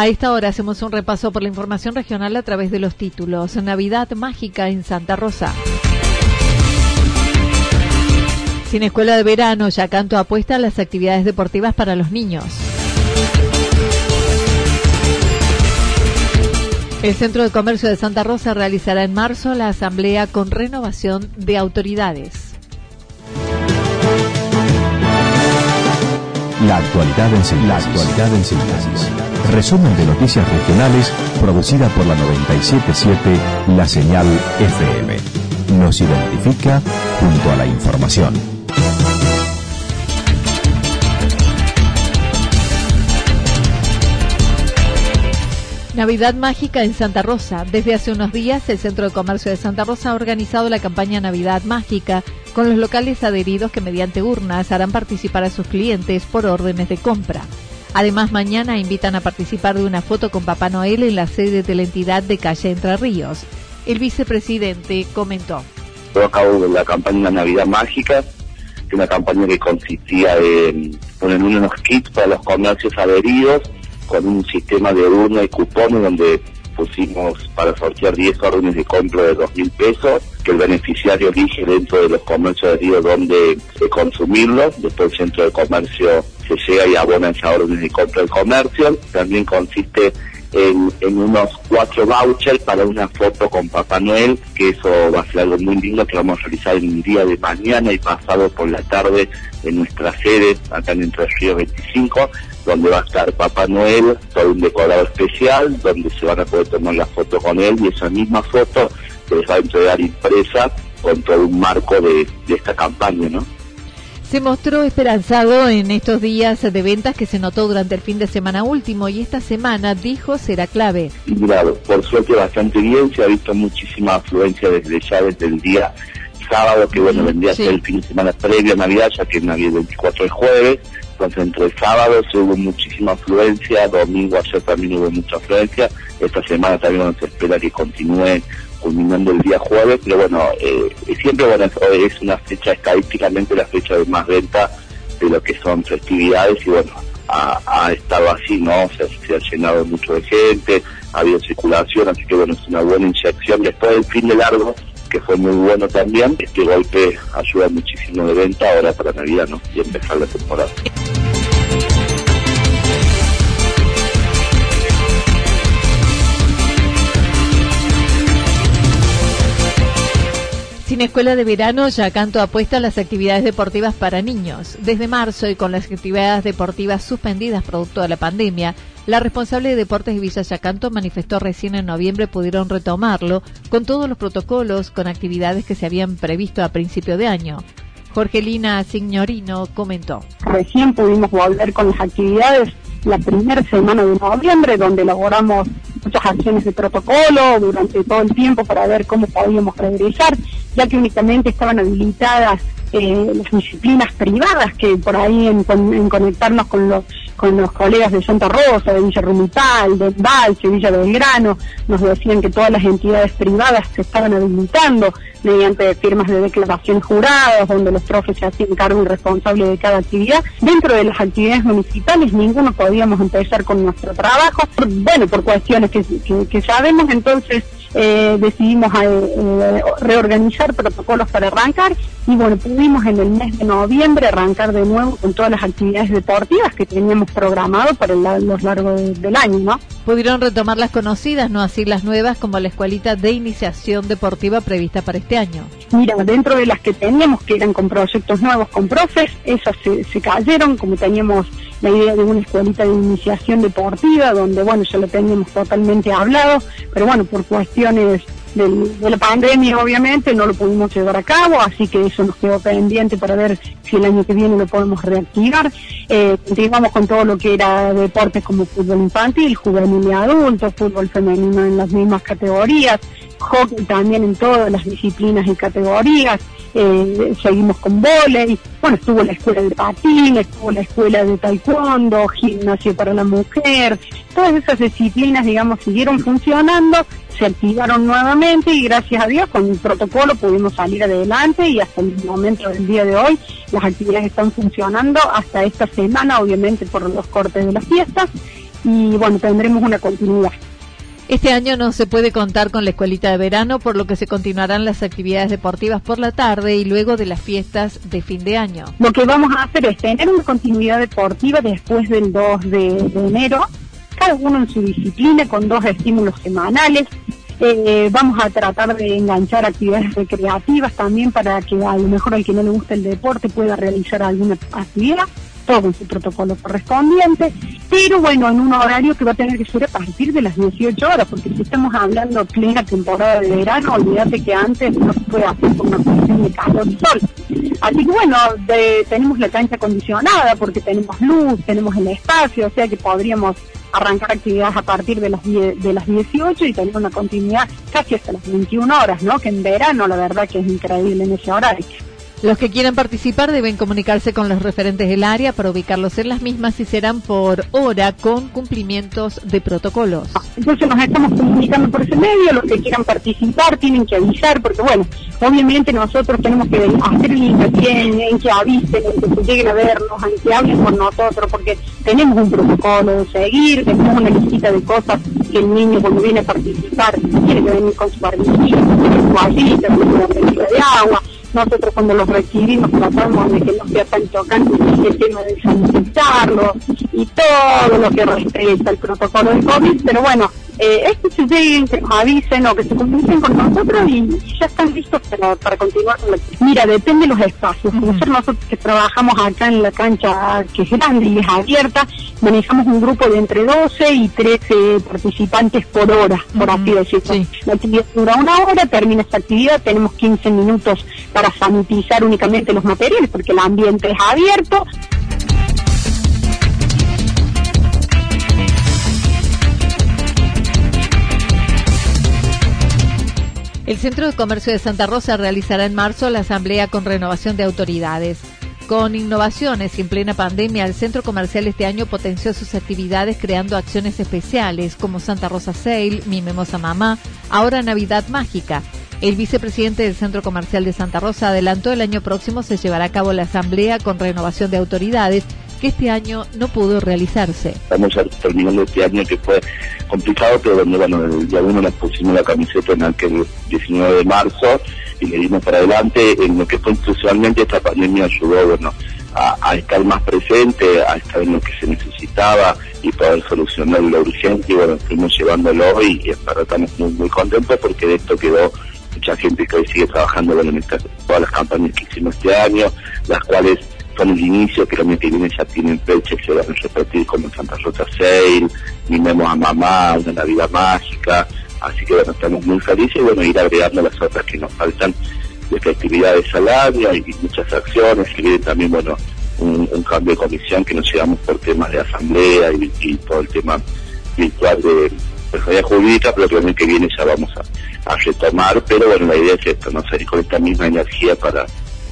A esta hora hacemos un repaso por la información regional a través de los títulos. Navidad mágica en Santa Rosa. Sin escuela de verano, Yacanto apuesta a las actividades deportivas para los niños. El Centro de Comercio de Santa Rosa realizará en marzo la asamblea con renovación de autoridades. La actualidad en síntesis. Resumen de noticias regionales producida por la 977 La Señal FM. Nos identifica junto a la información. Navidad Mágica en Santa Rosa. Desde hace unos días, el Centro de Comercio de Santa Rosa ha organizado la campaña Navidad Mágica con los locales adheridos que mediante urnas harán participar a sus clientes por órdenes de compra. Además, mañana invitan a participar de una foto con Papá Noel en la sede de la entidad de Calle Entre Ríos. El vicepresidente comentó. a cabo la campaña Navidad Mágica, una campaña que consistía en poner unos kits para los comercios adheridos con un sistema de urna y cupones donde pusimos para sortear 10 órdenes de compra de 2 mil pesos, que el beneficiario elige dentro de los comercios adheridos donde eh, consumirlos, después el centro de comercio se llega y abona esa órdenes de compra del comercio, también consiste en, en, unos cuatro vouchers para una foto con Papá Noel, que eso va a ser algo muy lindo que vamos a realizar en el día de mañana y pasado por la tarde en nuestra sede, acá en Entre Ríos 25, donde va a estar Papá Noel, todo un decorado especial, donde se van a poder tomar la foto con él y esa misma foto se les va a entregar impresa con todo un marco de, de esta campaña, ¿no? Se mostró esperanzado en estos días de ventas que se notó durante el fin de semana último y esta semana dijo será clave. Y claro, por suerte bastante bien, se ha visto muchísima afluencia desde ya desde el día sábado, que bueno, vendría a ser el fin de semana previo a Navidad, ya que Navidad 24 es jueves, entonces entre el sábado se hubo muchísima afluencia, domingo ayer también hubo mucha afluencia, esta semana también se espera que continúe culminando el día jueves, pero bueno, eh, siempre bueno, es una fecha estadísticamente la fecha de más venta de lo que son festividades y bueno, ha, estado así, ¿no? Se, ha llenado mucho de gente, ha habido circulación, así que bueno, es una buena inyección después del fin de largo que fue muy bueno también. Este golpe ayuda muchísimo de venta ahora para Navidad, ¿no? Y empezar la temporada. Sin escuela de verano, Yacanto apuesta a las actividades deportivas para niños. Desde marzo y con las actividades deportivas suspendidas producto de la pandemia, la responsable de deportes de Villa Yacanto manifestó recién en noviembre pudieron retomarlo con todos los protocolos, con actividades que se habían previsto a principio de año. Jorgelina Signorino comentó. Recién pudimos volver con las actividades la primera semana de noviembre, donde elaboramos muchas acciones de protocolo durante todo el tiempo para ver cómo podíamos regresar, ya que únicamente estaban habilitadas eh, las disciplinas privadas que por ahí en, conectarnos con los con los colegas de Santa Rosa, de Villa Rumital, de Valse, Villa Belgrano, nos decían que todas las entidades privadas se estaban habilitando mediante firmas de declaración juradas, donde los profes se hacían cargo y responsable de cada actividad. Dentro de las actividades municipales, ninguno podíamos empezar con nuestro trabajo, bueno, por cuestiones que, que sabemos, entonces eh, decidimos eh, reorganizar protocolos para arrancar y bueno, pudimos en el mes de noviembre arrancar de nuevo con todas las actividades deportivas que teníamos programado para los largos del año, ¿no? Pudieron retomar las conocidas, no así las nuevas como la escuelita de iniciación deportiva prevista para este año. Mira, dentro de las que teníamos, que eran con proyectos nuevos con profes, esas se, se cayeron, como teníamos la idea de una escuelita de iniciación deportiva, donde bueno, ya lo teníamos totalmente hablado, pero bueno, por cuestiones de la pandemia obviamente no lo pudimos llevar a cabo, así que eso nos quedó pendiente para ver si el año que viene lo podemos reactivar. Eh, continuamos con todo lo que era deportes como fútbol infantil, juvenil y adulto, fútbol femenino en las mismas categorías, hockey también en todas las disciplinas y categorías, eh, seguimos con volei, bueno, estuvo la escuela de patín, estuvo la escuela de taekwondo, gimnasio para la mujer, todas esas disciplinas, digamos, siguieron funcionando, se activaron nuevamente y gracias a Dios con el protocolo pudimos salir adelante y hasta el momento del día de hoy las actividades están funcionando hasta esta semana, obviamente por los cortes de las fiestas y bueno, tendremos una continuidad. Este año no se puede contar con la escuelita de verano, por lo que se continuarán las actividades deportivas por la tarde y luego de las fiestas de fin de año. Lo que vamos a hacer es tener una continuidad deportiva después del 2 de, enero, cada uno en su disciplina con dos estímulos semanales. Eh, vamos a tratar de enganchar actividades recreativas también para que a lo mejor al que no le gusta el deporte pueda realizar alguna actividad con su protocolo correspondiente, pero bueno, en un horario que va a tener que ser a partir de las 18 horas, porque si estamos hablando plena temporada de verano, olvídate que antes no se puede hacer por una cuestión de calor y sol. Así que bueno, tenemos la cancha acondicionada porque tenemos luz, tenemos el espacio, o sea que podríamos arrancar actividades a partir de las, de las 18 y tener una continuidad casi hasta las 21 horas, ¿no? Que en verano la verdad que es increíble en ese horario. Los que quieran participar deben comunicarse con los referentes del área para ubicarlos en las mismas y serán por hora con cumplimientos de protocolos. Entonces nos estamos comunicando por ese medio, los que quieran participar tienen que avisar, porque bueno, obviamente nosotros tenemos que hacer el hincapié en, que avisen, en que lleguen a vernos, en que hablen con nosotros, porque tenemos un protocolo de seguir, tenemos una lista de cosas que el niño cuando viene a participar tiene que venir con su barbijito, con su vallita, con su botella de agua, nosotros cuando los recibimos tratamos de que no sea tan chocante el tema de sanitizarlo y todo lo que respecta al protocolo de COVID, pero bueno, eh, es que se lleguen, que nos avisen o que se comuniquen con nosotros y, ya están listos para, para continuar con la Mira, depende de los espacios. Nosotros que trabajamos acá en la cancha que es grande y es abierta, manejamos un grupo de entre 12 y 13 participantes por hora, por así decirlo. La actividad dura una hora, termina esta actividad, tenemos 15 minutos para sanitizar únicamente los materiales porque el ambiente es abierto. Centro de Comercio de Santa Rosa realizará en marzo la asamblea con renovación de autoridades. Con innovaciones y en plena pandemia, el centro comercial este año potenció sus actividades creando acciones especiales como Santa Rosa Sale, Mi Memosa Mamá, ahora Navidad Mágica. El vicepresidente del Centro Comercial de Santa Rosa adelantó el año próximo se llevará a cabo la asamblea con renovación de autoridades que este año no pudo realizarse. Estamos terminando este año que fue complicado, pero donde, bueno, día uno nos pusimos la camiseta en aquel 19 de marzo y le dimos para adelante en lo que fue institucionalmente esta pandemia ayudó, bueno, a, estar más presente, a estar en lo que se necesitaba y poder solucionar lo urgente y bueno, fuimos llevándolo y, y estamos muy, muy contentos porque de esto quedó mucha gente que hoy sigue trabajando bueno, en todas las campañas que hicimos este año, las cuales son el inicio, que el año que viene ya tienen fecha y se van a repetir como Santa Rosa Sale, Mimemos a Mamá, Una Navidad Mágica, así que bueno, estamos muy felices y bueno, ir agregando las otras que nos faltan de festividades al año y, muchas acciones, y viene también, bueno, un, cambio de comisión que nos llevamos por temas de asamblea y, todo el tema virtual de personalidad jurídica, pero que el año que viene ya vamos a, retomar, pero bueno, la idea es esto, no salir con esta misma energía para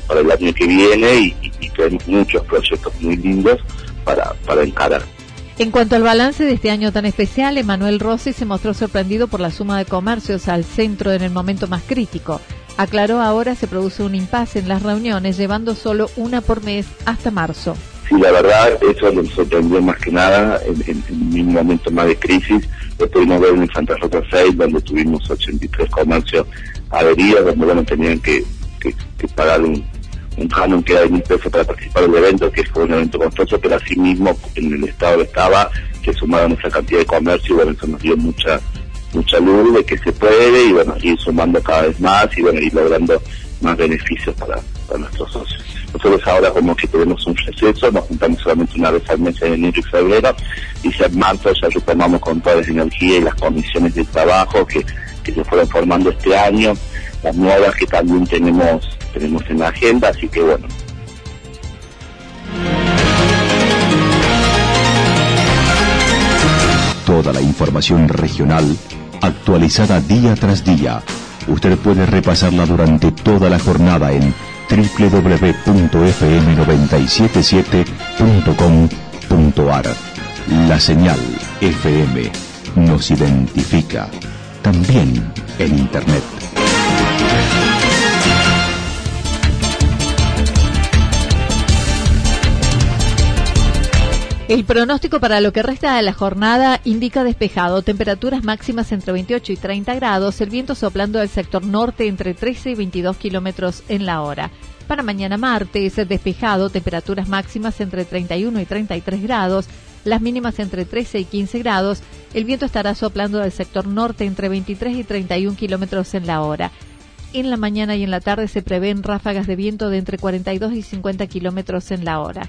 para el año que viene y, tenemos muchos proyectos muy lindos para, para encarar. En cuanto al balance de este año tan especial, Emanuel Rossi se mostró sorprendido por la suma de comercios al centro en el momento más crítico. Aclaró ahora se produce un impasse en las reuniones, llevando solo una por mes hasta marzo. Sí, la verdad, eso nos sorprendió más que nada en, un momento más de crisis. Lo pudimos ver en Santa Rosa 6, donde tuvimos 83 comercios adheridos, donde bueno, tenían que, pagar un, un canon que era de mil pesos para participar del evento, que fue un evento costoso, pero así mismo en el estado estaba, que sumaron esa cantidad de comercio y bueno, eso nos dio mucha mucha luz de que se puede y bueno, ir sumando cada vez más y bueno, ir logrando más beneficios para, para nuestros socios. Nosotros ahora como que tenemos un receso, nos juntamos solamente una vez al mes en enero y febrero, y ya en marzo ya retomamos con toda la energía y las comisiones de trabajo que, que se fueron formando este año, las nuevas que también tenemos, tenemos en la agenda, así que bueno. Toda la información regional actualizada día tras día. Usted puede repasarla durante toda la jornada en www.fm977.com.ar. La señal FM nos identifica también en Internet. El pronóstico para lo que resta de la jornada indica despejado, temperaturas máximas entre 28 y 30 grados, el viento soplando del sector norte entre 13 y 22 kilómetros en la hora. Para mañana martes, despejado, temperaturas máximas entre 31 y 33 grados, las mínimas entre 13 y 15 grados, el viento estará soplando del sector norte entre 23 y 31 kilómetros en la hora. En la mañana y en la tarde se prevén ráfagas de viento de entre 42 y 50 kilómetros en la hora.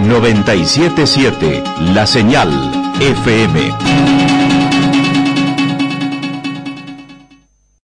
977 La Señal FM.